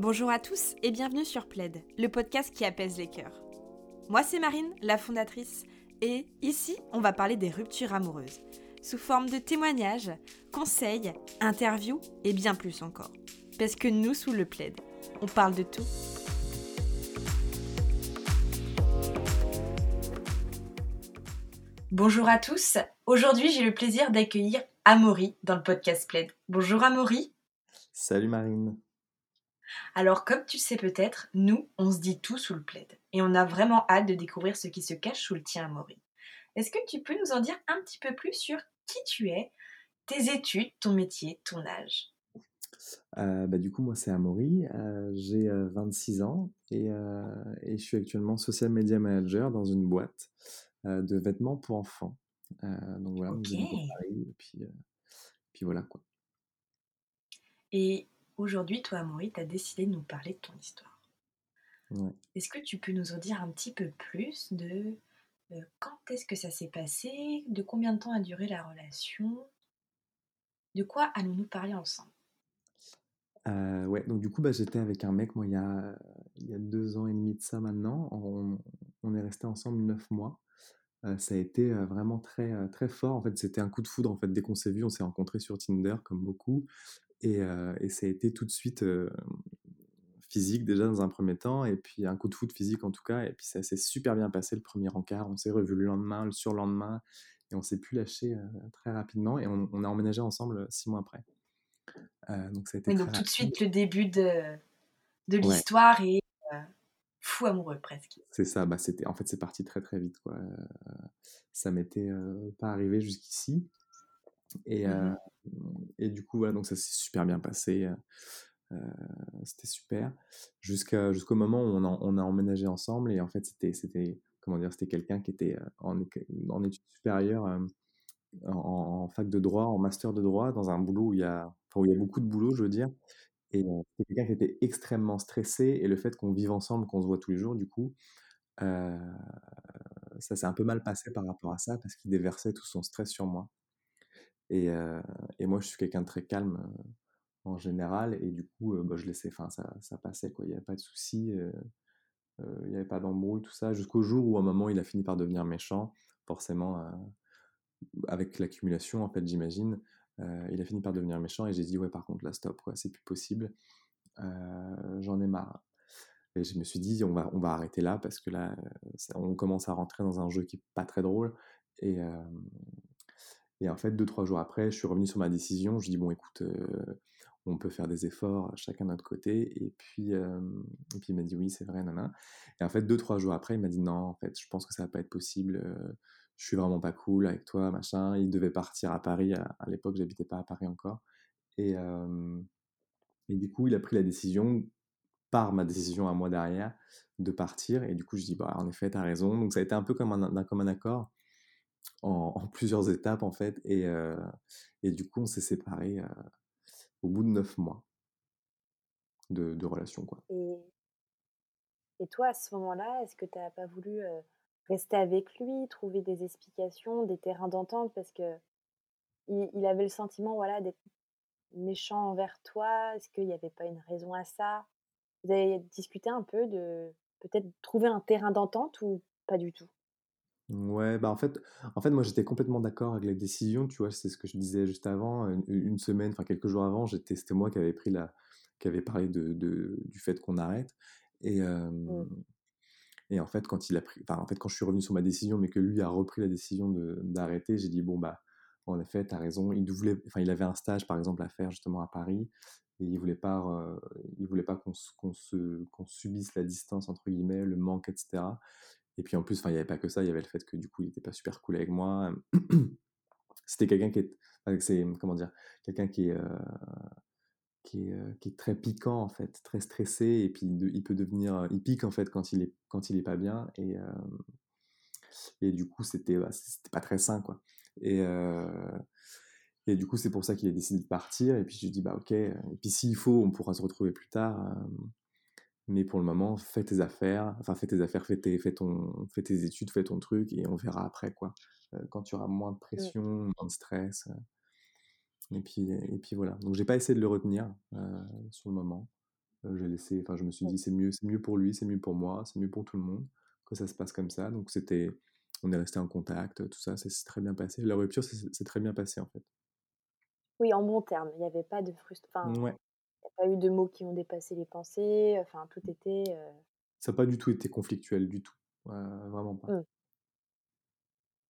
Bonjour à tous et bienvenue sur Plaid, le podcast qui apaise les cœurs. Moi c'est Marine, la fondatrice, et ici on va parler des ruptures amoureuses, sous forme de témoignages, conseils, interviews et bien plus encore. Parce que nous sous le Plaid, on parle de tout. Bonjour à tous, aujourd'hui j'ai le plaisir d'accueillir Amaury dans le podcast Plaid. Bonjour Amaury. Salut Marine. Alors, comme tu sais peut-être, nous, on se dit tout sous le plaid. Et on a vraiment hâte de découvrir ce qui se cache sous le tien, Amaury. Est-ce que tu peux nous en dire un petit peu plus sur qui tu es, tes études, ton métier, ton âge? Euh, bah, du coup, moi, c'est Amaury, euh, j'ai 26 euh, ans et, et, je suis actuellement social media manager dans une boîte de vêtements pour enfants. donc voilà, Ok. et puis, puis voilà quoi. Et aujourd'hui, toi, Amaury, tu as décidé de nous parler de ton histoire. Ouais. Est-ce que tu peux nous en dire un petit peu plus de euh, quand est-ce que ça s'est passé, de combien de temps a duré la relation, de quoi allons-nous parler ensemble? Euh, ouais, donc du coup, bah, j'étais avec un mec, moi, il y a, il y a deux ans et demi de ça maintenant. On, on est resté ensemble neuf mois. Euh, ça a été euh, vraiment très, très fort. En fait, c'était un coup de foudre. En fait, dès qu'on s'est vu, on s'est rencontrés sur Tinder, comme beaucoup. Et, euh, et ça a été tout de suite euh, physique déjà dans un premier temps, et puis un coup de foudre physique en tout cas. Et puis ça s'est super bien passé le premier encart. On s'est revu le lendemain, le surlendemain, et on s'est plus lâché euh, très rapidement. Et on, on a emménagé ensemble six mois après. Donc ça a été Oui, donc tout de suite le début de, de Ouais. l'histoire et fou amoureux presque. C'est ça, bah c'était, en fait, c'est parti très très vite, quoi. Ça m'était pas arrivé jusqu'ici. Et, Mhm. et du coup, voilà, donc ça s'est super bien passé. euh, c'était super. Jusqu'à, jusqu'au moment où on a, on a emménagé ensemble. Et en fait, c'était, c'était comment dire, c'était quelqu'un qui était en, en études supérieures, euh, en, en fac de droit, en master de droit, dans un boulot où il y a, enfin, où il y a beaucoup de boulot, je veux dire. Et euh, c'était quelqu'un qui était extrêmement stressé. Et le fait qu'on vive ensemble, qu'on se voit tous les jours, du coup, ça s'est un peu mal passé par rapport à ça parce qu'il déversait tout son stress sur moi. Et, euh, et moi, je suis quelqu'un de très calme euh, en général. Et du coup, euh, bah, je laissais, enfin, ça, passait. Il n'y avait pas de souci. il n'y avait pas d'embrouille, tout ça. Jusqu'au jour où, à un moment, il a fini par devenir méchant. Forcément, avec l'accumulation, en fait, j'imagine. il a fini par devenir méchant. Et j'ai dit, ouais, par contre, là, stop. C'est plus possible. J'en ai marre. Et je me suis dit, on va, arrêter là parce que là, on commence à rentrer dans un jeu qui est pas très drôle. Et, et en fait, deux, trois jours après, je suis revenu sur ma décision. Je dis, bon, écoute, euh, on peut faire des efforts chacun de notre côté. Et puis, il m'a dit, oui, c'est vrai, nana. Et en fait, deux, trois jours après, il m'a dit, non, en fait, je pense que ça va pas être possible. euh, je suis vraiment pas cool avec toi, machin. Il devait partir à Paris. À, à l'époque, j'habitais pas à Paris encore. Et, du coup, il a pris la décision, par ma décision à moi derrière, de partir. Et du coup, je dis, bah, en effet, t'as raison. Donc, ça a été un peu comme un accord en, plusieurs étapes, en fait. Et, euh, et du coup, on s'est séparés euh, au bout de neuf mois de, de relation, quoi. Et, toi, à ce moment-là, est-ce que tu n'as pas voulu euh, rester avec lui, trouver des explications, des terrains d'entente? Parce que il, il avait le sentiment voilà, d'être méchant envers toi. Est-ce qu'il n'y avait pas une raison à ça? Vous avez discuté un peu de peut-être trouver un terrain d'entente ou pas du tout? Ouais, bah en fait, en fait, moi j'étais complètement d'accord avec la décision, tu vois, c'est ce que je disais juste avant, une, une semaine, enfin quelques jours avant, j'étais, c'était moi qui avait pris la, qui avait parlé de, de- du fait qu'on arrête. Et, euh, Mm. et en fait, quand il a pris, enfin, en fait, quand je suis revenu sur ma décision, mais que lui a repris la décision de, d'arrêter, j'ai dit, bon, bah, en effet, t'as raison. Il voulait, enfin, il avait un stage, par exemple, à faire justement à Paris, et il voulait pas, euh, il voulait pas qu'on se, qu'on se, qu'on subisse la distance, entre guillemets, le manque, etc. Et puis en plus, il n'y avait pas que ça, il y avait le fait que du coup, il n'était pas super cool avec moi. C'était quelqu'un qui est, comment dire, quelqu'un qui qui est, très piquant en fait, très stressé, et puis il peut devenir, il pique en fait quand il est, pas bien, et, et du coup, c'était, bah, c'était pas très sain quoi. Et, et du coup, c'est pour ça qu'il a décidé de partir, et puis je lui dis, bah ok, et puis s'il faut, on pourra se retrouver plus tard. Mais pour le moment, fais tes affaires, enfin fais tes affaires, fais tes, fais ton, fais tes études, fais ton truc et on verra après quoi. Euh, quand tu auras moins de pression, moins de stress. euh, et puis, et puis voilà. Donc j'ai pas essayé de le retenir euh, sur le moment. j'ai laissé, enfin, je me suis dit, c'est mieux, c'est mieux pour lui, c'est mieux pour moi, c'est mieux pour tout le monde que ça se passe comme ça. Donc, c'était, on est resté en contact, tout ça, ça s'est très bien passé. La rupture, c'est très bien passé, en fait. Oui, en bon terme, il y avait pas de frust enfin, Ouais. Il y a pas eu de mots qui ont dépassé les pensées, enfin tout était, heu Ça a pas du tout été conflictuel, du tout. Vraiment pas. Mmh.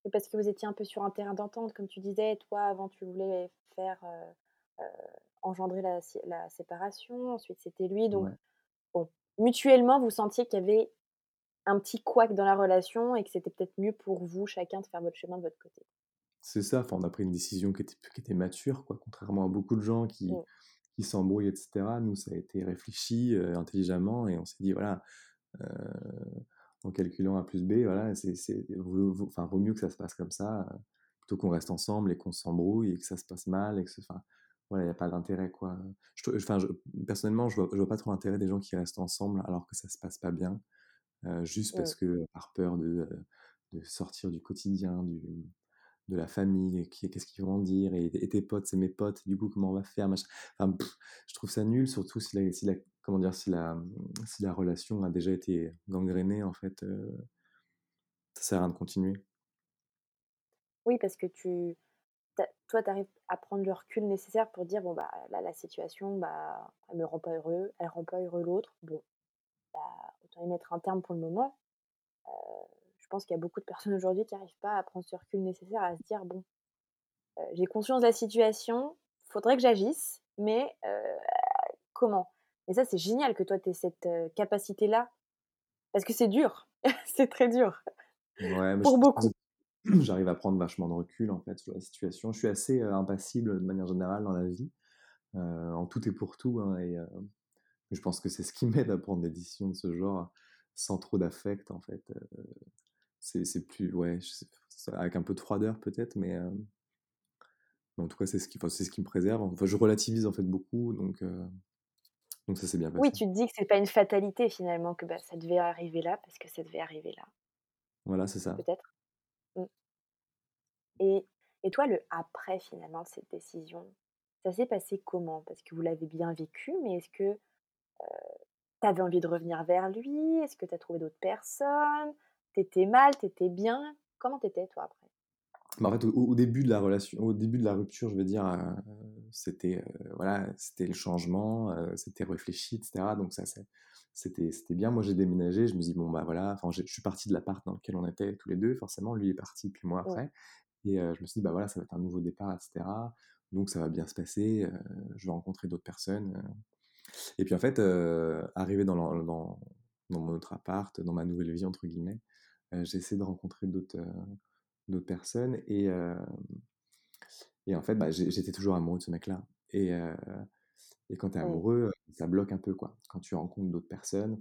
Et parce que vous étiez un peu sur un terrain d'entente, comme tu disais, toi avant tu voulais faire, heu heu, engendrer la sé la séparation, ensuite c'était lui donc Ouais. bon, mutuellement vous sentiez qu'il y avait un petit couac dans la relation et que c'était peut-être mieux pour vous chacun de faire votre chemin de votre côté? C'est ça, enfin, on a pris une décision qui était qui était mature, quoi. Contrairement à beaucoup de gens qui Mmh. Qui s'embrouillent et cetera. Nous, ça a été réfléchi, heu, intelligemment et on s'est dit: «Voilà, heu, en calculant A plus B, voilà, c'est vaut vaut enfin, vaut mieux que ça se passe comme ça, heu, plutôt qu'on reste ensemble et qu'on s'embrouille et que ça se passe mal et que ce enfin, voilà, il y a pas d'intérêt, quoi». Je enfin, je personnellement, je vois je vois pas trop l'intérêt des gens qui restent ensemble alors que ça se passe pas bien, juste parce que, par peur de, de sortir du quotidien, du de la famille, qu'est-ce qu'ils vont en dire et tes potes, c'est mes potes, du coup, comment on va faire, machin. Je trouve ça nul, surtout si la comment dire? Si la, si la relation a déjà été gangrénée, en fait, heu, ça sert à rien de continuer. Oui, parce que tu toi, tu arrives à prendre le recul nécessaire pour dire: «Bon, bah, là, la situation, bah, elle me rend pas heureux, elle rend pas heureux l'autre. Bon, autant y mettre un terme pour le moment». Je pense qu'il y a beaucoup de personnes aujourd'hui qui arrivent pas à prendre ce recul nécessaire, à se dire: «Bon, heu, j'ai conscience de la situation, faudrait que j'agisse, mais heu, comment?» et ça, c'est génial que toi, tu aies cette, heu, capacité-là, parce que c'est dur, c'est très dur Ouais, pour beaucoup. j'arrive à prendre vachement de recul, en fait, sur la situation. Je suis assez, impassible de manière générale dans la vie, en tout et pour tout, hein et je pense que c'est ce qui m'aide à prendre des décisions de ce genre, sans trop d'affect, en fait, c'est c'est plus ouais, sais avec un peu de froideur peut-être, mais heu, mais en tout cas, c'est ce qui enfin, c'est ce qui me préserve. Enfin, je relativise, en fait, beaucoup donc heu, donc ça s'est bien Oui, passé. tu te dis que c'est pas une fatalité finalement, que, bah, ça devait arriver là parce que ça devait arriver là, Voilà, c'est ça. peut-être? Mmh et et toi, le après finalement de cette décision, ça s'est passé comment? Parce que vous l'avez bien vécu, mais est-ce que, tu avais envie de revenir vers lui? Est-ce que tu as trouvé d'autres personnes? Tu étais mal, tu étais bien? Comment tu étais toi après? Bah, en fait, au au début de la relation au début de la rupture, je veux dire, c'était, voilà, c'était le changement, c'était réfléchi et cetera donc ça c'était c'était bien. Moi, j'ai déménagé, je me dis: «Bon, bah, voilà», enfin, je suis parti de l'appart dans lequel on était tous les 2 forcément. Lui est parti, puis moi après et je me suis dit: «Bah, voilà, ça va être un nouveau départ et cetera donc ça va bien se passer, je vais rencontrer d'autres personnes», et puis en fait, arrivé dans dans dans mon autre appart, dans «ma nouvelle vie» entre guillemets, j'ai essayé de rencontrer d'autres, d'autres personnes et heu et en fait, bah, j'étais toujours amoureux de ce mec-là et heu et quand tu es amoureux, ça bloque un peu, quoi. Quand tu rencontres d'autres personnes,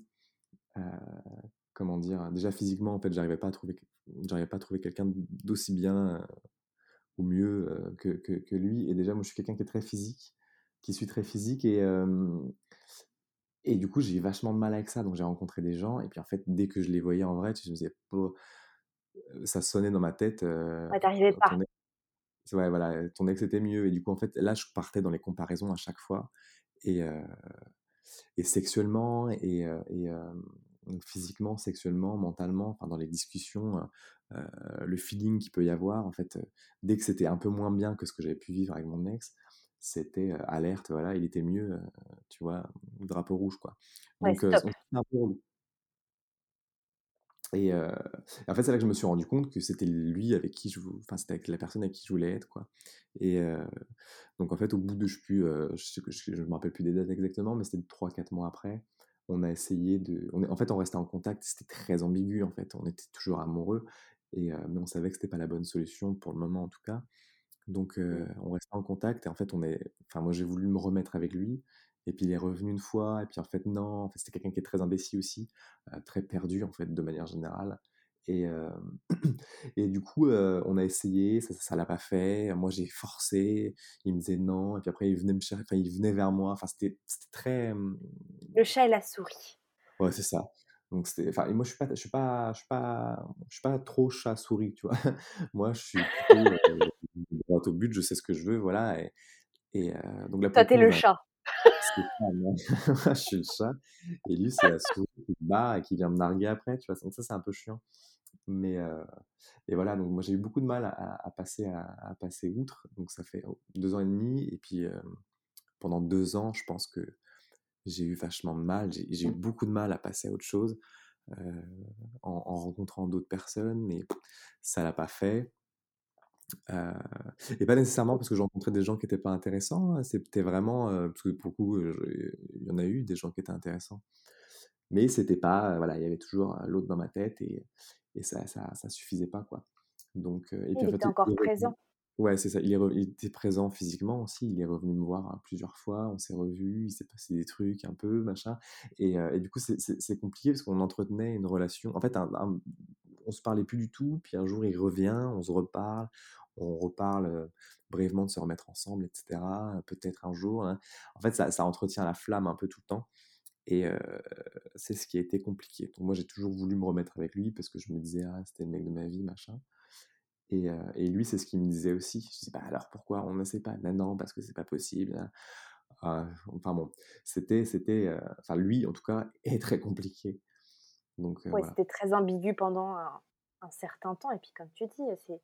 comment dire? Déjà physiquement, en fait, j'arrivais pas à trouver j'arrivais pas à trouver quelqu'un d'aussi bien, ou mieux, que que que lui et déjà moi je suis quelqu'un qui est très physique, qui suis très physique et et du coup, j'ai eu vachement de mal avec ça donc j'ai rencontré des gens et puis en fait, dès que je les voyais en vrai, je me disais: «Po» ça sonnait dans ma tête, heu, Ouais, tu arrivais pas. ton Ouais, voilà, ton ex était mieux et du coup, en fait, là, je partais dans les comparaisons à chaque fois et heu et sexuellement et et physiquement, sexuellement, mentalement, enfin, dans les discussions, le feeling qu'il peut y avoir, en fait, dès que c'était un peu moins bien que ce que j'avais pu vivre avec mon ex, c'était, alerte, voilà, il était mieux, tu vois? Drapeau rouge, quoi. Ouais, Donc on relou et heu, en fait, c'est là que je me suis rendu compte que c'était lui avec qui je vou enfin, c'était avec la personne avec qui je voulais être, quoi et donc en fait, au bout de je je me rappelle plus des dates exactement, mais c'était trois quatre mois après, on a essayé de on est en fait, on restait en contact, c'était très ambigu, en fait. On était toujours amoureux et mais on savait que c'était pas la bonne solution pour le moment, en tout cas. Donc on restait en contact et en fait, on est enfin, moi, j'ai voulu me remettre avec lui et puis il est revenu une fois et puis en fait, non. En fait, c'était quelqu'un qui est très indécis aussi, très perdu, en fait, de manière générale et et du coup, on a essayé, ça ça l'a pas fait. Moi, j'ai forcé, il me disait: «Non» et puis après il venait me cher enfin, il venait vers moi. Enfin, c'était c'était très, Le chat et la souris. ouais, c'est ça. Donc c'était enfin moi, je suis pas je suis pas je suis pas je suis pas trop chat-souris, tu vois? Moi, je suis plutôt, droit au but, je sais ce que je veux, voilà et et heu, donc là, Toi, le tu es coup, le ben, chat. je suis le chat et lui, c'est la souris qui se barre et qui vient me narguer après, tu vois? Donc ça, c'est un peu chiant. Mais et voilà, donc moi, j'ai eu beaucoup de mal à à passer à à passer outre. Donc ça fait, oh, 2 ans et demi et puis, pendant 2 ans, je pense que j'ai eu vachement de mal. J'ai eu beaucoup de mal à passer à autre chose, en en rencontrant d'autres personnes, mais ça l'a pas fait. Heu et pas nécessairement parce que je rencontrais des gens qui étaient pas intéressants, hein, c'était vraiment, heu, parce que pour le coup, il y en a eu des gens qui étaient intéressants. Mais c'était pas, voilà, il y avait toujours, l'autre dans ma tête et et ça ça ça suffisait pas, quoi. Donc puis Il en fait, était il encore présent. ouais, c'est ça, il est re il était présent physiquement aussi, il est revenu me voir, hein, plusieurs fois, on s'est revus, il s'est passé des trucs un peu, machin et et du coup, c'est compliqué parce qu'on entretenait une relation en fait, un un on se parlait plus du tout, puis un jour, il revient, on se reparle, on reparle, brièvement de se remettre ensemble et cetera, peut-être un jour, hein. En fait, ça ça entretient la flamme un peu tout le temps et c'est ce qui a été compliqué. Donc moi, j'ai toujours voulu me remettre avec lui parce que je me disais: «Ah, c'était le mec de ma vie, machin» et et lui, c'est ce qu'il me disait aussi. Je dis: «Bah, alors pourquoi on n'essaie pas?» «Bah non, parce que c'est pas possible, hein». Ah, enfin bon, c'était c'était, enfin lui, en tout cas, est très compliqué. Donc heu, Ouais, voilà. c'était très ambigu pendant un un certain temps et puis comme tu dis, c'est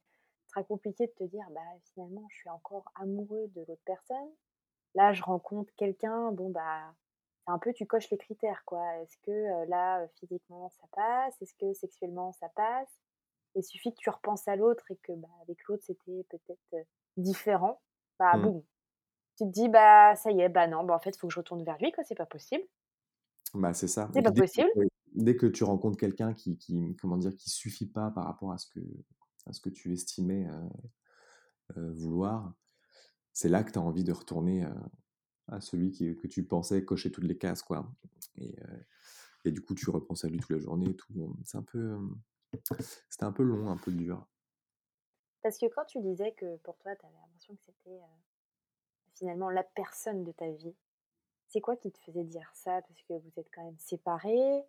très compliqué de te dire: «Bah, finalement, je suis encore amoureux de l'autre personne. Là, je rencontre quelqu'un, bon, bah, c'est un peu tu coches les critères, quoi. Est-ce que, heu, là, physiquement, ça passe? Est-ce que sexuellement, ça passe?» Il suffit que tu repenses à l'autre et que, bah, avec l'autre, c'était peut-être, heu, différent. Bah, Mmh. boum, tu te dis: «Bah, ça y est, bah, non, bah, en fait, il faut que je retourne vers lui, quoi, c'est pas possible. Bah, c'est ça C'est pas dès possible». dès que tu rencontres quelqu'un qui qui, comment dire? Qui suffit pas par rapport à ce que à ce que tu estimais, heu heu, vouloir, c'est là que tu as envie de retourner, heu, à celui que tu pensais cocher toutes les cases, quoi et du coup, tu repenses à lui toute la journée tout, c'est un peu, c'était un peu long, un peu dur. Parce que quand tu disais que pour toi, tu avais l'impression que c'était, finalement la personne de ta vie, c'est quoi qui te faisait dire ça? Parce que vous êtes quand même séparés,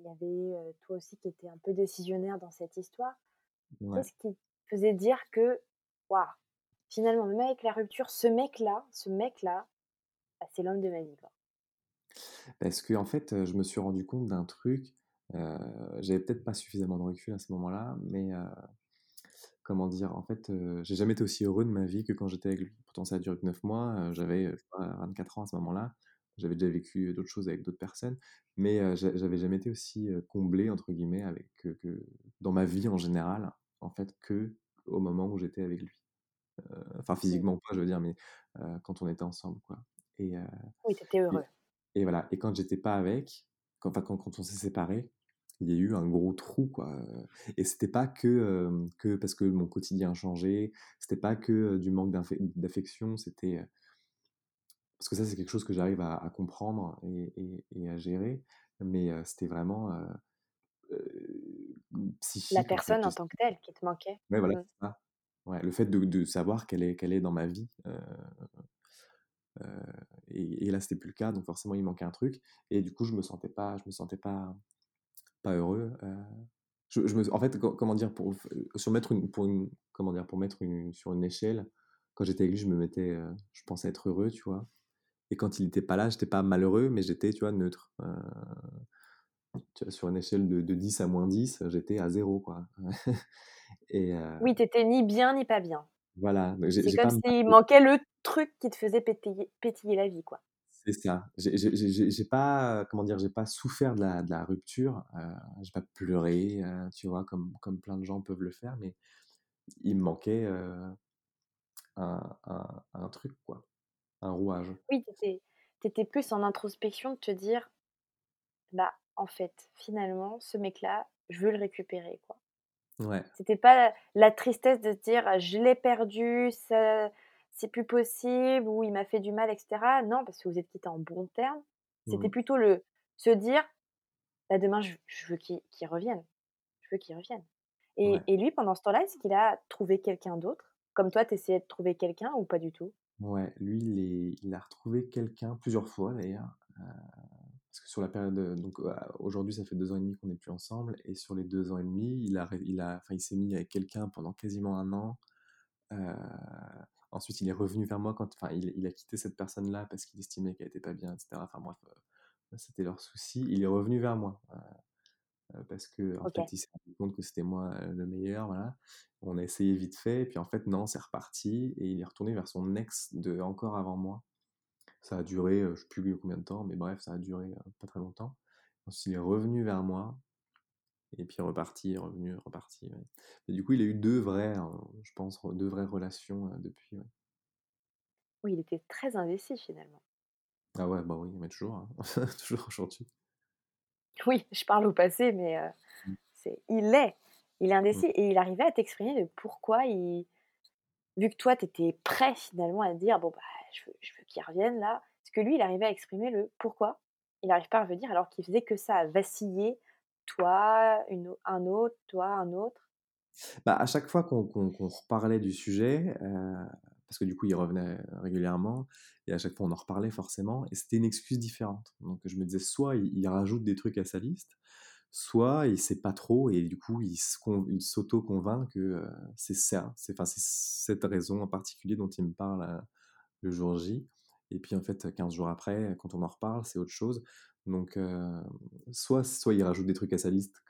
il y avait, toi aussi qui étais un peu décisionnaire dans cette histoire. Ouais. Qu'est-ce qui faisait dire que: «Waouh, finalement, même avec la rupture, ce mec-là ce mec-là, bah, c'est l'homme de ma vie, quoi»? Parce qu'en fait, heu, je me suis rendu compte d'un truc, j'avais peut-être pas suffisamment de recul à ce moment-là, mais comment dire? En fait, j'ai jamais été aussi heureux de ma vie que quand j'étais avec lui. Pourtant ça a duré que 9 mois, j'avais, heu, je sais pas, 24 ans à ce moment-là. J'avais déjà vécu, d'autres choses avec d'autres personnes, mais j'a j'avais jamais été aussi, «comblé» entre guillemets avec que que dans ma vie en général, en fait, qu'au moment où j'étais avec lui. Enfin physiquement pas, je veux dire, mais quand on était ensemble, quoi et Oui, tu étais et heureux. et voilà et quand j'étais pas avec, quand quand quand on s'est séparés, il y a eu un gros trou quoi, et c'était pas que, que parce que mon quotidien changeait, c'était pas que, du manque d'affection, c'était, parce que ça, c'est quelque chose que j'arrive à à comprendre et et et à gérer, mais c'était vraiment, La psychique en fait. personne en tant que telle qui te manquait. ouais, voilà, Mmh. c'est ça. Ouais, le fait de de savoir qu'elle est qu'elle est dans ma vie, et et là, c'était plus le cas, donc forcément, il manquait un truc et du coup, je me sentais pas je me sentais pas Pas heureux, heu, je je me en fait, co comment dire? Pour sur mettre une pour une comment dire? Pour mettre une sur une échelle, quand j'étais avec lui, je me mettais, je pensais être heureux, tu vois? Et quand il était pas là, j'étais pas malheureux, mais j'étais, tu vois, neutre, heu, tu vois? Sur une échelle de de 10 à -10, j'étais à zéro quoi. Et heu, Oui, tu étais ni bien ni pas bien. voilà, C'est comme s'il manquait le truc qui te faisait pétiller pétiller la vie, quoi. c'est ça. J'ai pas, comment dire? J'ai pas souffert de la de la rupture, heu, j'ai pas pleuré, heu, tu vois? Comme comme plein de gens peuvent le faire, mais il me manquait, Un un un truc quoi, un rouage. Oui, tu étais plus en introspection de te dire: «Bah, en fait, finalement, ce mec-là, je veux le récupérer», quoi. Ouais, C'était pas la la tristesse de se dire: «Je l'ai perdu, c'est plus possible» ou «Il m'a fait du mal» et cetera. Non, parce que vous êtes quittés en bons termes. C'était mmh, plutôt le se dire: «Bah, demain, je je veux qu'il revienne, je veux qu'il revienne» ouais, et et lui, pendant ce temps-là, est-ce qu'il a trouvé quelqu'un d'autre? Comme toi, tu essayais de trouver quelqu'un ou pas du tout? Ouais, lui il a retrouvé quelqu'un plusieurs fois d'ailleurs, heu, parce que sur la période, heu, donc, heu, aujourd'hui ça fait 2 ans et demi qu'on n'est plus ensemble et sur les 2 ans et demi, il a il a s'est mis avec quelqu'un pendant quasiment un an, ensuite, il est revenu vers moi quand, il, il a quitté cette personne-là parce qu'il estimait qu'elle était pas bien, etc. Enfin bref, c'était leur souci. Il est revenu vers moi parce que en fait, il s'est rendu compte que c'était moi le meilleur, voilà. On a essayé vite fait, et puis en fait, non, c'est reparti, et il est retourné vers son ex de encore avant moi. Ça a duré, je sais plus combien de temps, mais bref, ça a duré pas très longtemps. Ensuite, il est revenu vers moi, et puis reparti, revenu, reparti. Et du coup, il a eu deux vraies, je pense, deux vraies relations depuis. Oui, il était très investi finalement. Ah ouais, bah oui, mais toujours, hein. toujours aujourd'hui. Oui, je parle au passé, mais mmh. c'est il est. Il est mmh. indécis et il arrivait à t'exprimer de pourquoi il. Vu que toi, tu étais prêt finalement à dire bon, bah, je veux, je veux qu'il revienne là. Parce que lui, il arrivait à exprimer le pourquoi? Il n'arrive pas à revenir alors qu'il faisait que ça, à vaciller, toi, une, un autre, toi, un autre? Bah, à chaque fois qu'on reparlait du sujet, parce que du coup, il revenait régulièrement, et à chaque fois, on en reparlait forcément, et c'était une excuse différente. Donc, je me disais, soit il, rajoute des trucs à sa liste, soit il sait pas trop, et du coup, il s'auto-convainc que c'est ça, c'est cette raison en particulier dont il me parle le jour J. Et puis, en fait, 15 jours après, quand on en reparle, c'est autre chose. Donc, soit, soit il rajoute des trucs à sa liste,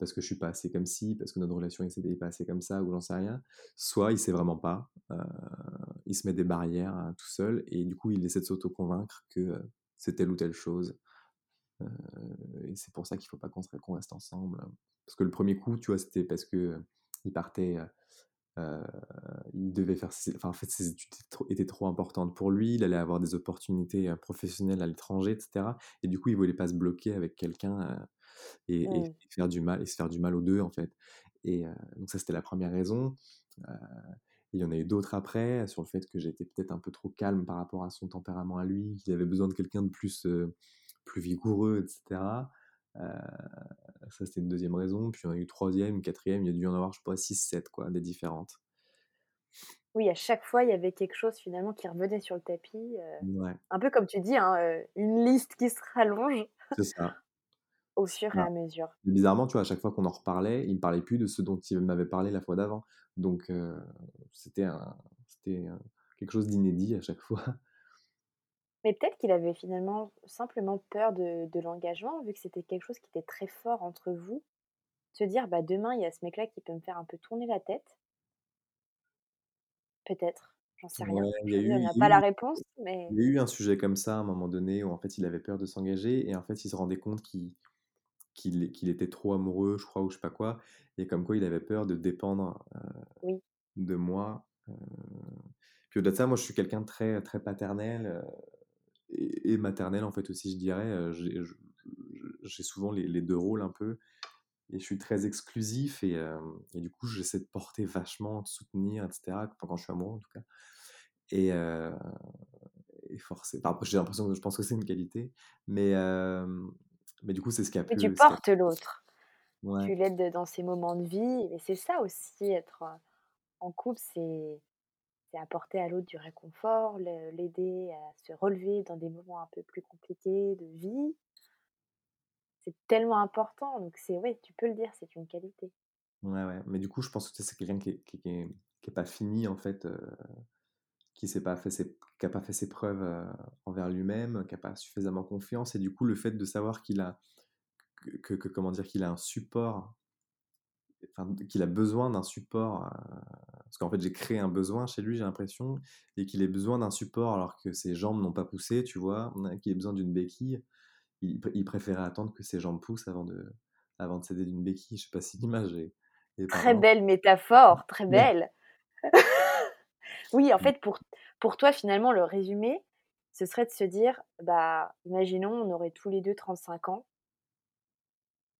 parce que je suis pas assez comme ci, parce que notre relation n'est pas assez comme ça, ou j'en sais rien. Soit il sait vraiment pas, euh, il se met des barrières hein, tout seul, et du coup il essaie de s'auto-convaincre que euh, c'est telle ou telle chose. Euh, et c'est pour ça qu'il faut pas qu'on reste ensemble. Parce que le premier coup, tu vois, c'était parce que il partait, il devait faire, enfin en fait ses études étaient trop, importantes pour lui, il allait avoir des opportunités professionnelles à l'étranger, etc. Et du coup il voulait pas se bloquer avec quelqu'un et, mmh. faire du mal et se faire du mal aux deux en fait. Et donc ça c'était la première raison. il y en a eu d'autres après sur le fait que j'étais peut-être un peu trop calme par rapport à son tempérament à lui, qu'il avait besoin de quelqu'un de plus plus vigoureux, etc. ça c'était une deuxième raison. Puis il y en a eu une troisième, une quatrième. Il y a dû y en avoir je sais pas six, sept quoi, des différentes. Oui, à chaque fois, il y avait quelque chose finalement qui revenait sur le tapis. Un peu comme tu dis, hein, une liste qui se rallonge. C'est ça. Au fur et à mesure. bizarrement, tu vois, à chaque fois qu'on en reparlait, il me parlait plus de ce dont il m'avait parlé la fois d'avant. Donc, c'était quelque chose d'inédit à chaque fois. Mais peut-être qu'il avait finalement simplement peur de, de l'engagement, vu que c'était quelque chose qui était très fort entre vous. Se dire, bah demain, il y a ce mec-là qui peut me faire un peu tourner la tête. Peut-être. J'en sais rien. il n'a pas la réponse, mais... Il y a eu un sujet comme ça à un moment donné où en fait il avait peur de s'engager et en fait il se rendait compte qu'il qu'il était trop amoureux, je crois, ou je sais pas quoi, et comme quoi il avait peur de dépendre de moi. Puis au-delà de ça, moi je suis quelqu'un de très, très paternel et, maternel en fait aussi, je dirais. J'ai souvent les, deux rôles un peu, et je suis très exclusif, et, et du coup j'essaie de porter vachement, de soutenir, etc., quand je suis amoureux en tout cas. Et, et forcément, j'ai l'impression que je pense que c'est une qualité, mais mais du coup, c'est ce qui a pu. tu portes l'autre. Tu l'aides dans ses moments de vie. Et c'est ça aussi, être en couple, c'est apporter à l'autre du réconfort, l'aider à se relever dans des moments un peu plus compliqués de vie. C'est tellement important. Donc, c'est ouais, tu peux le dire, c'est une qualité. Ouais, ouais. Mais du coup, je pense que c'est quelqu'un qui, qui, qui, est pas fini, en fait, qui n'a pas, fait ses, pas fait ses preuves envers lui-même, qui n'a pas suffisamment confiance. Et du coup, le fait de savoir qu'il a, que, comment dire, qu'il a un support, enfin, qu'il a besoin d'un support, parce qu'en fait, j'ai créé un besoin chez lui, j'ai l'impression, et qu'il ait besoin d'un support alors que ses jambes n'ont pas poussé, tu vois, qu'il ait besoin d'une béquille. Il, préférait attendre que ses jambes poussent avant de, avant de céder d'une béquille. Je sais pas si l'image est, Très belle métaphore, très belle. Oui, en mmh. fait, pour, pour toi, finalement, le résumé, ce serait de se dire, bah, imaginons, on aurait tous les deux 35 ans.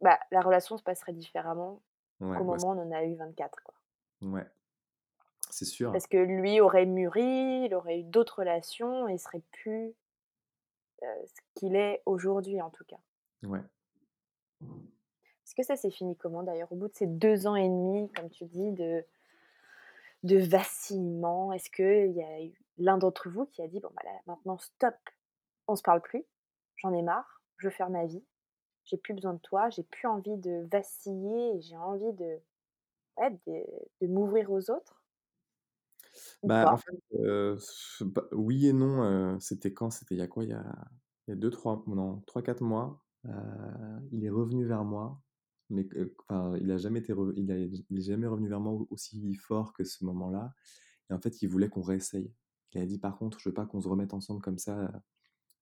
Bah, la relation se passerait différemment qu'au moment où on en a eu 24. Quoi. Ouais, c'est sûr. Parce que lui aurait mûri, il aurait eu d'autres relations et serait plus ce qu'il est aujourd'hui, en tout cas. Ouais. Est-ce que ça s'est fini comment d'ailleurs Au bout de ces deux ans et demi, comme tu dis, de, de vacillement? Est-ce qu'il y a eu l'un d'entre vous qui a dit bon bah maintenant stop, on se parle plus, j'en ai marre, je veux faire ma vie, j'ai plus besoin de toi, j'ai plus envie de vaciller, j'ai envie de, de, m'ouvrir aux autres Bah, en fait, bah, oui et non, c'était quand? C'était il y a quoi? Il y a il y a 2-3 non, 3-4 mois, heu, il est revenu vers moi, mais enfin, il a jamais été il a jamais revenu vers moi aussi fort que ce moment-là et en fait, il voulait qu'on réessaye. Il a dit: «Par contre, je veux pas qu'on se remette ensemble comme ça, heu,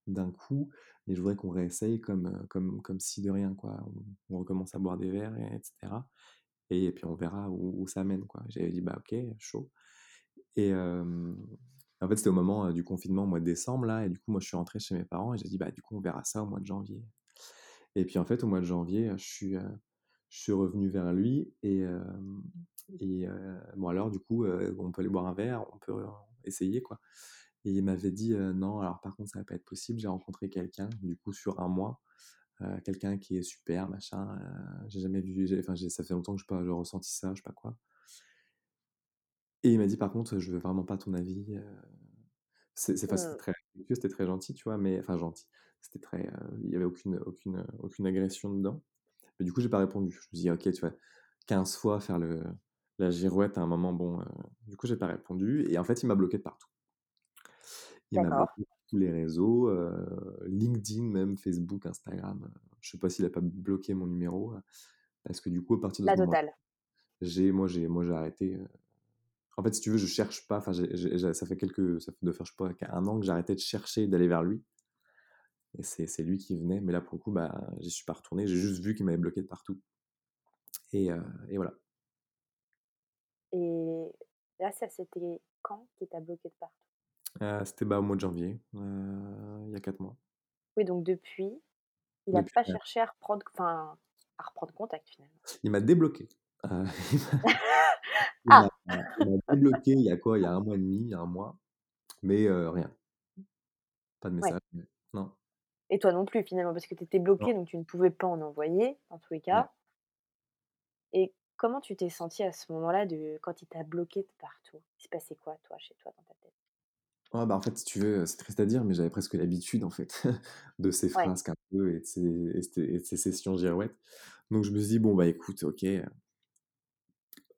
d'un coup, mais je voudrais qu'on réessaye comme, heu, comme comme si de rien, quoi. On recommence à boire des verres et et puis on verra où ça mène, quoi». J'avais dit: «Bah, OK, chaud». Et en fait, c'était au moment, heu, du confinement au mois de décembre là et du coup, moi, je suis rentré chez mes parents et j'ai dit: «Bah, du coup, on verra ça au mois de janvier» et puis, en fait, au mois de janvier, je suis, je suis revenu vers lui et bon alors du coup, on peut aller boire un verre, on peut, essayer quoi et il m'avait dit: «Heu, non, alors par contre, ça va pas être possible, j'ai rencontré quelqu'un, du coup, sur un mois, quelqu'un qui est super machin, j'ai jamais vu enfin, ça fait longtemps que j'ai pas ressenti ça, je sais pas quoi» et il m'a dit: «Par contre, je veux vraiment pas ton avis, heu» C'est c'est enfin, c'était Mmh. très c'était très gentil, tu vois? Mais enfin gentil, c'était très, il y avait aucune aucune, aucune agression dedans. Mais du coup, j'ai pas répondu. Je me dis: «OK», tu vois? 15 fois faire le la girouette à un moment, bon, heu, du coup, j'ai pas répondu et en fait, il m'a bloqué de partout. Il m'a bloqué tous les réseaux, heu, LinkedIn même, Facebook, Instagram, je sais pas s'il a pas bloqué mon numéro, heu, parce que du coup, à partir de La totale. j'ai moi j'ai moi j'ai arrêté, en fait, si tu veux, je cherche pas, enfin, ça fait quelques ça doit faire, je sais pas, un an que j'ai arrêté de chercher d'aller vers lui et c'est c'est lui qui venait, mais là, pour le coup, bah, j'y suis pas retourné, j'ai juste vu qu'il m'avait bloqué de partout et heu et voilà. Et là, ça c'était quand qu'il t'a bloqué de partout? Heu, c'était, bah, au mois de janvier, heu, il y a 4 mois. Oui, donc depuis, il a Depuis, pas cherché à reprendre enfin, à reprendre contact finalement? il m'a débloqué. Heu, il m'a Ah! il m'a débloqué il y a quoi? Il y a un mois et demi, il y a un mois, mais rien, pas de Ouais message, non, et toi non plus finalement parce que tu étais non, bloquée donc tu ne pouvais pas en envoyer dans tous les ouais. cas et comment tu t'es sentie à ce moment-là de quand il t'a bloquée de partout? Il se passait quoi toi, chez toi, dans ta tête? Ouais, bah, en fait, si tu veux, c'est triste à dire, mais j'avais presque l'habitude, en fait, de ces Ouais, frasques un peu et de ces et ces et de ces sessions girouettes. Donc je me suis dit: «Bon, bah, écoute, OK, heu,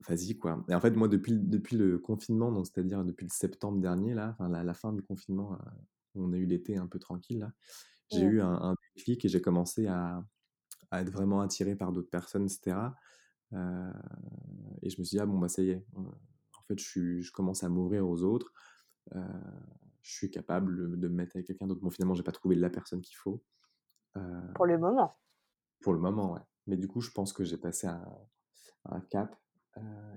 vas-y, quoi» et en fait, moi, depuis depuis le confinement, donc c'est-à-dire depuis le septembre dernier, là, enfin, la la fin du confinement, où on a eu l'été un peu tranquille, là, j'ai mmh, eu un un déclic et j'ai commencé à à être vraiment attiré par d'autres personnes et cetera, heu et je me suis dit: «Ah bon, bah, ça y est, en fait, je suis je commence à m'ouvrir aux autres, je suis capable, de me mettre avec quelqu'un d'autre». Bon, finalement, j'ai pas trouvé la personne qu'il faut, pour le moment. pour le moment, ouais. Mais du coup, je pense que j'ai passé un un cap,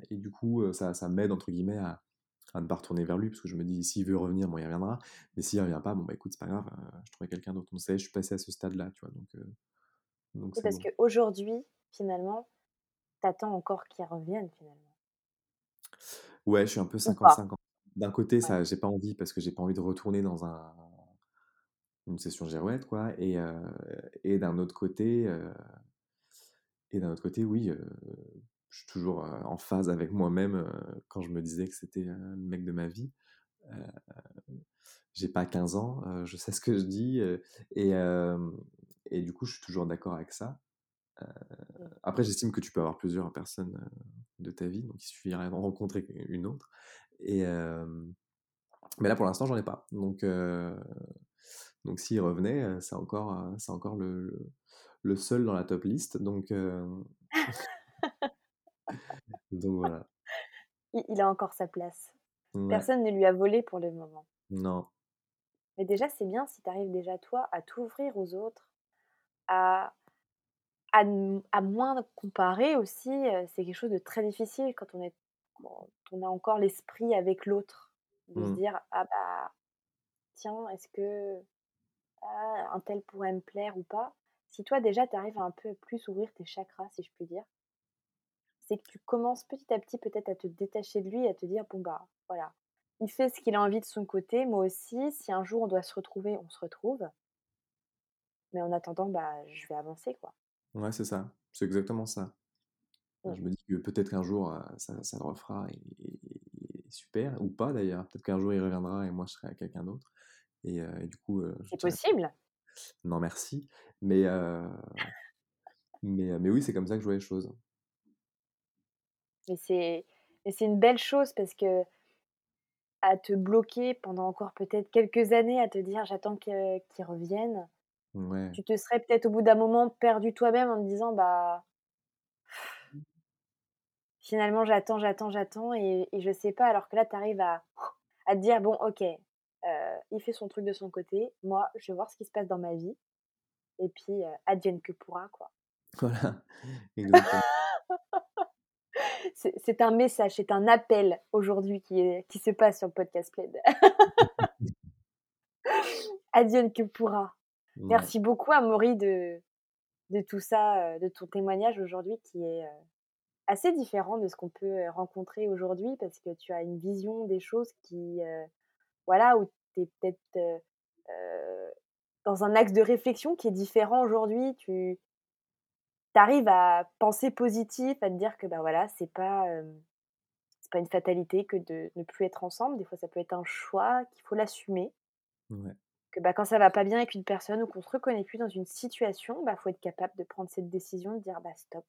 et du coup, ça ça «m'aide» entre guillemets à à ne pas retourner vers lui parce que je me dis: «S'il veut revenir, bon, il reviendra, mais s'il revient pas, bon, bah, écoute, c'est pas grave, heu, je trouverai quelqu'un d'autre». Donc ça y est, je suis passé à ce stade-là, tu vois? Donc heu, donc Oui, parce bon. qu'aujourd'hui, finalement, tu attends encore qu'il revienne finalement Ouais, je suis un peu ou pas? 50-50. D'un côté, Ouais. ça j'ai pas envie parce que j'ai pas envie de retourner dans un une session girouette, quoi et heu et d'un autre côté, et d'un autre côté, oui, je suis toujours, en phase avec moi-même, quand je me disais que c'était, le mec de ma vie. J'ai pas 15 ans, je sais ce que je dis, et du coup, je suis toujours d'accord avec ça. Après, j'estime que tu peux avoir plusieurs personnes, de ta vie, donc il suffirait d'en rencontrer une autre et mais là, pour l'instant, j'en ai pas. Donc donc s'il revenait, c'est encore, heu, c'est encore le le le seul dans la top list, donc hem, donc voilà. Il il a encore sa place. Ouais, Personne ne lui a volé pour le moment. non. Mais déjà, c'est bien si tu arrives déjà toi à t'ouvrir aux autres, à à à moins comparer aussi, heu, c'est quelque chose de très difficile quand on est quand on a encore l'esprit avec l'autre. De se Mmh. dire: «Ah bah, tiens, est-ce que, ah, untel pourrait me plaire ou pas?» si toi déjà tu arrives à un peu plus ouvrir tes chakras, si je puis dire, c'est que tu commences petit à petit peut-être à te détacher de lui, à te dire: «Bon bah, voilà, il fait ce qu'il a envie de son côté, moi aussi, si un jour on doit se retrouver, on se retrouve, mais en attendant, bah, je vais avancer quoi». Ouais, c'est ça, c'est exactement ça. Mmh. Je me dis que peut-être qu'un jour, heu, ça ça le refera et et et super ou pas d'ailleurs. Peut-être qu'un jour il reviendra et moi je serai avec quelqu'un d'autre et et du coup, je C'est possible, non merci, mais mais mais oui, c'est comme ça que je vois les choses. Mais c'est mais c'est une belle chose parce que à te bloquer pendant encore peut-être quelques années, à te dire: «J'attends que qu'il revienne». Ouais. Tu te serais peut-être au bout d'un moment perdu toi-même en te disant: «Bah» «finalement j'attends, j'attends, j'attends et et je sais pas». Alors que là, tu arrives à à te dire: «Bon OK, heu, il fait son truc de son côté, moi je vais voir ce qui se passe dans ma vie et puis, heu, advienne que pourra, quoi». Voilà, exactement. C'est un message, c'est un appel aujourd'hui qui est qui se passe sur le podcast Plaid. Advienne que pourra. Ouais. Merci beaucoup Amaury de de tout ça, heu, de ton témoignage aujourd'hui qui est, heu, assez différent de ce qu'on peut, heu, rencontrer aujourd'hui parce que tu as une vision des choses qui, voilà, où tu es peut-être, dans un axe de réflexion qui est différent aujourd'hui. Tu tu arrives à penser positif, à te dire que, bah, voilà, c'est pas, hem, c'est pas une fatalité que de ne plus être ensemble. Des fois, ça peut être un choix, qu'il faut l'assumer. Ouais. Que, bah, quand ça va pas bien avec une personne ou qu'on se reconnaît plus dans une situation, bah, faut être capable de prendre cette décision, de dire: «Bah, stop».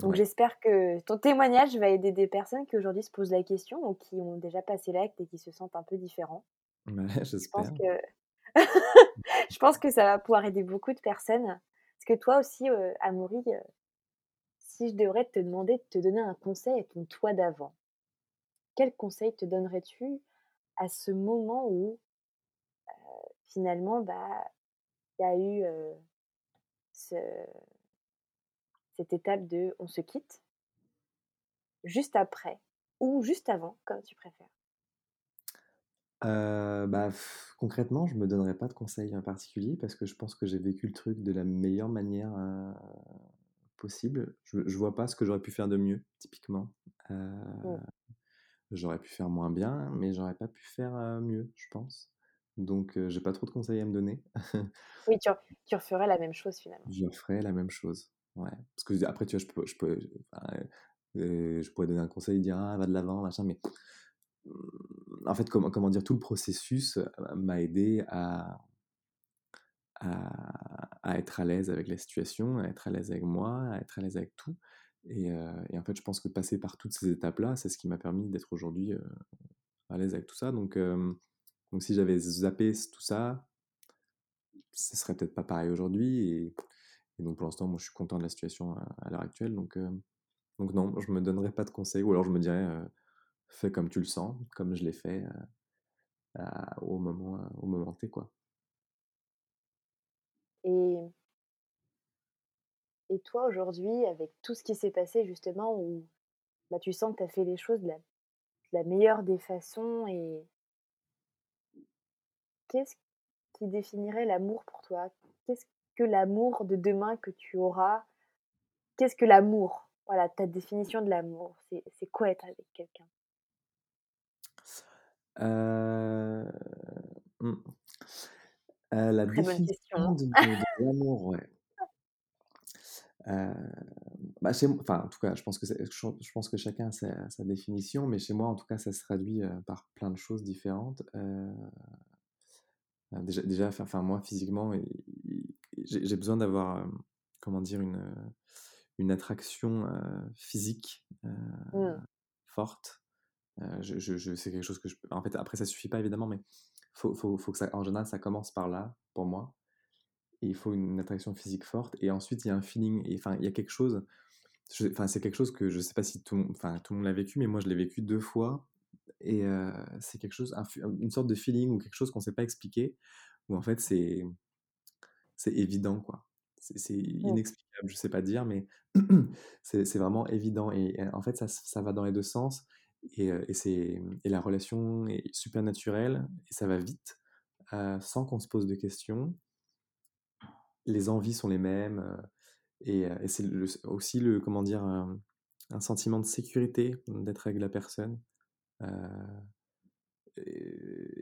Donc Ouais. j'espère que ton témoignage va aider des personnes qui aujourd'hui se posent la question ou qui ont déjà passé l'acte et qui se sentent un peu différents. Ouais, Je pense que je pense que ça va pouvoir aider beaucoup de personnes. Que toi aussi, heu, si je devrais te demander de te donner un conseil à ton toi d'avant, quel conseil te donnerais-tu à ce moment où, finalement, bah, il y a eu, cette étape de on se quitte, juste après ou juste avant, comme tu préfères? Heu, bah, pff, concrètement, je me donnerais pas de conseils en particulier parce que je pense que j'ai vécu le truc de la meilleure manière, heu, possible. Je je vois pas ce que j'aurais pu faire de mieux, typiquement. Heu, Mmh. j'aurais pu faire moins bien, mais j'aurais pas pu faire, mieux, je pense. Donc j'ai pas trop de conseils à me donner. Oui, tu tu referais la même chose finalement. Je ferais la même chose, ouais. Parce que après, tu vois, je peux je peux pourrais donner un conseil, dire: «Ah, va de l'avant, machin», mais en fait, comment dire? Tout le processus, heu, m'a aidé à à être à l'aise avec la situation, à être à l'aise avec moi, à être à l'aise avec tout. Et et en fait, je pense que passer par toutes ces étapes-là, c'est ce qui m'a permis d'être aujourd'hui, heu, à l'aise avec tout ça. Donc si j'avais zappé tout ça, ce serait peut-être pas pareil aujourd'hui. Et donc pour l'instant, moi, je suis content de la situation à à l'heure actuelle. Donc donc non, je me donnerais pas de conseils. Ou alors je me dirais, «Fais comme tu le sens», comme je l'ai fait, heu, à au moment, heu, au moment T, quoi. Et et toi aujourd'hui, avec tout ce qui s'est passé justement où, bah, tu sens que tu as fait les choses de la la meilleure des façons et qu'est-ce qui définirait l'amour pour toi? Qu'est-ce que l'amour de demain que tu auras? Qu'est-ce que l'amour? Voilà, ta définition de l'amour, c'est quoi être avec quelqu'un? Heu, mmh, heu, la Très bonne définition question, hein. de de l'amour, ouais. Heu, bah, chez enfin, en tout cas, je pense que c'est je je pense que chacun a sa sa définition, mais chez moi, en tout cas, ça se traduit, par plein de choses différentes. Déjà déjà, enfin enfin, moi, physiquement, j'ai j'ai besoin d'avoir, comment dire? Une, une attraction, physique, Mmh, forte. Heu, je je je c'est quelque chose que je en fait, après ça suffit pas évidemment, mais faut faut faut que ça en général, ça commence par là, pour moi et il faut une attraction physique forte et ensuite il y a un feeling et enfin, il y a quelque chose je enfin, c'est quelque chose que je sais pas si tout le monde enfin, tout le monde l'a vécu, mais moi je l'ai vécu 2 fois et heu, c'est quelque chose un une sorte de feeling ou quelque chose qu'on sait pas expliquer, où en fait c'est c'est évident, quoi. C'est inexplicable, je sais pas dire, mais c'est vraiment évident et et en fait, ça ça va dans les 2 sens et c'est et la relation est super naturelle et ça va vite, sans qu'on se pose de questions. Les envies sont les mêmes, et c'est le aussi le comment dire? Un sentiment de sécurité, d'être avec la personne,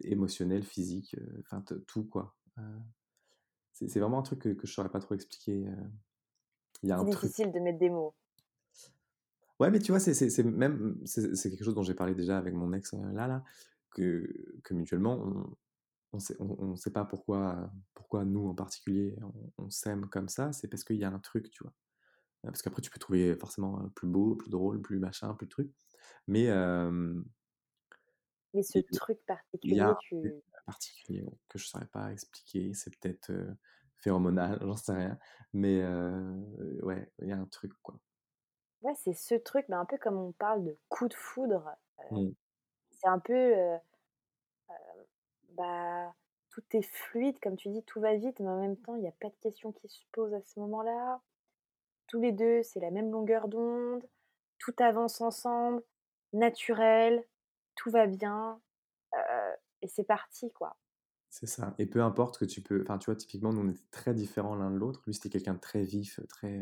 émotionnel, physique, enfin tout, quoi. C'est c'est vraiment un truc que que je saurais pas trop expliquer, il y a un C'est truc. difficile de mettre des mots. Ouais, mais tu vois, c'est c'est c'est même c'est quelque chose dont j'ai parlé déjà avec mon ex, heu, là là, que que mutuellement on on sait on on sait pas pourquoi pourquoi nous en particulier on on s'aime comme ça, c'est parce qu'il y a un truc, tu vois? Parce qu'après tu peux trouver forcément, plus beau, plus drôle, plus machin, plus truc, mais Mais ce Il truc il y particulier, a tu particulier, que je saurais pas expliquer. C'est peut-être, heu, phéromonal, j'en sais rien. Mais, heu, ouais, il y a un truc, quoi. Ouais, c'est ce truc, mais un peu comme on parle de coup de foudre, heu, Mmh. c'est un peu, heu, bah, tout est fluide, comme tu dis, tout va vite, mais en même temps, il y a pas de questions qui se posent à ce moment-là. Tous les 2, c'est la même longueur d'onde, tout avance ensemble, naturel, tout va bien, et c'est parti, quoi. C'est ça et peu importe que tu peux enfin, tu vois, typiquement, nous, on était très différents l'un de l'autre. Lui, c'était quelqu'un de très vif, très,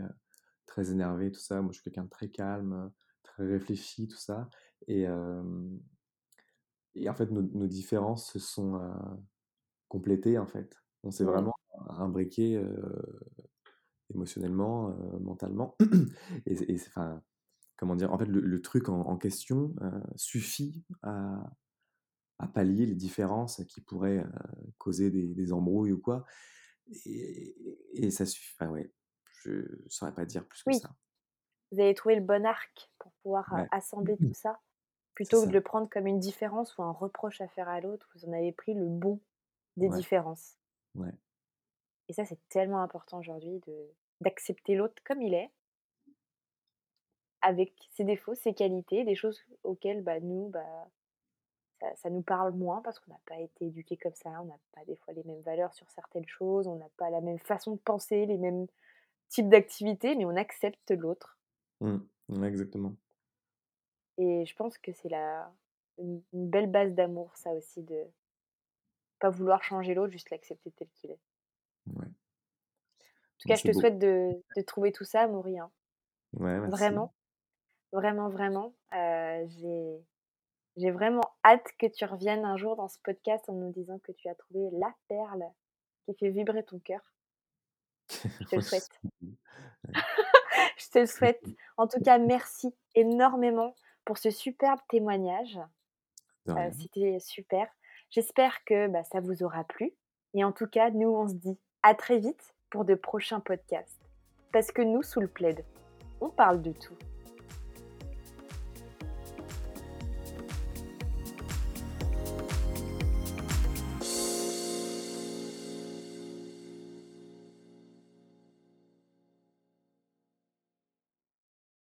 très énervé, tout ça. Moi, je suis quelqu'un de très calme, très réfléchi, tout ça et et en fait, nos nos différences se sont, complétées, en fait. On s'est vraiment imbriqués, heu, émotionnellement, mentalement et c'est et enfin, comment dire? En fait, le le truc en en question, suffit à à pallier les différences qui pourraient, causer des des embrouilles ou quoi et et ça suffit enfin, ouais, je saurais pas dire plus que Oui, ça. vous avez trouvé le bon arc pour pouvoir, Ouais, assembler tout ça, plutôt que de le prendre comme une différence ou un reproche à faire à l'autre, vous en avez pris le bon des Ouais, différences. Ouais. et ça, c'est tellement important aujourd'hui d'accepter l'autre comme il est, avec ses défauts, ses qualités, des choses auxquelles, bah, nous, bah, ça ça nous parle moins parce qu'on n'a pas été éduqués comme ça, on n'a pas des fois les mêmes valeurs sur certaines choses, on n'a pas la même façon de penser, les mêmes types d'activités, mais on accepte l'autre Mmh. Exactement. et je pense que c'est la une une belle base d'amour ça aussi de pas vouloir changer l'autre, juste l'accepter tel qu'il est. Ouais. En tout cas, je te beau. souhaite de de trouver tout ça, Amaury, hein. Ouais, merci. Vraiment, vraiment, vraiment, heu, j'ai j'ai vraiment hâte que tu reviennes un jour dans ce podcast en nous disant que tu as trouvé la perle qui fait vibrer ton cœur. Je te le souhaite. Je te le souhaite. En tout cas, merci énormément pour ce superbe témoignage. Rien. c'était super. J'espère que, bah, ça vous aura plu et en tout cas, nous, on se dit à très vite pour de prochains podcasts. Parce que nous, sous le plaid, on parle de tout.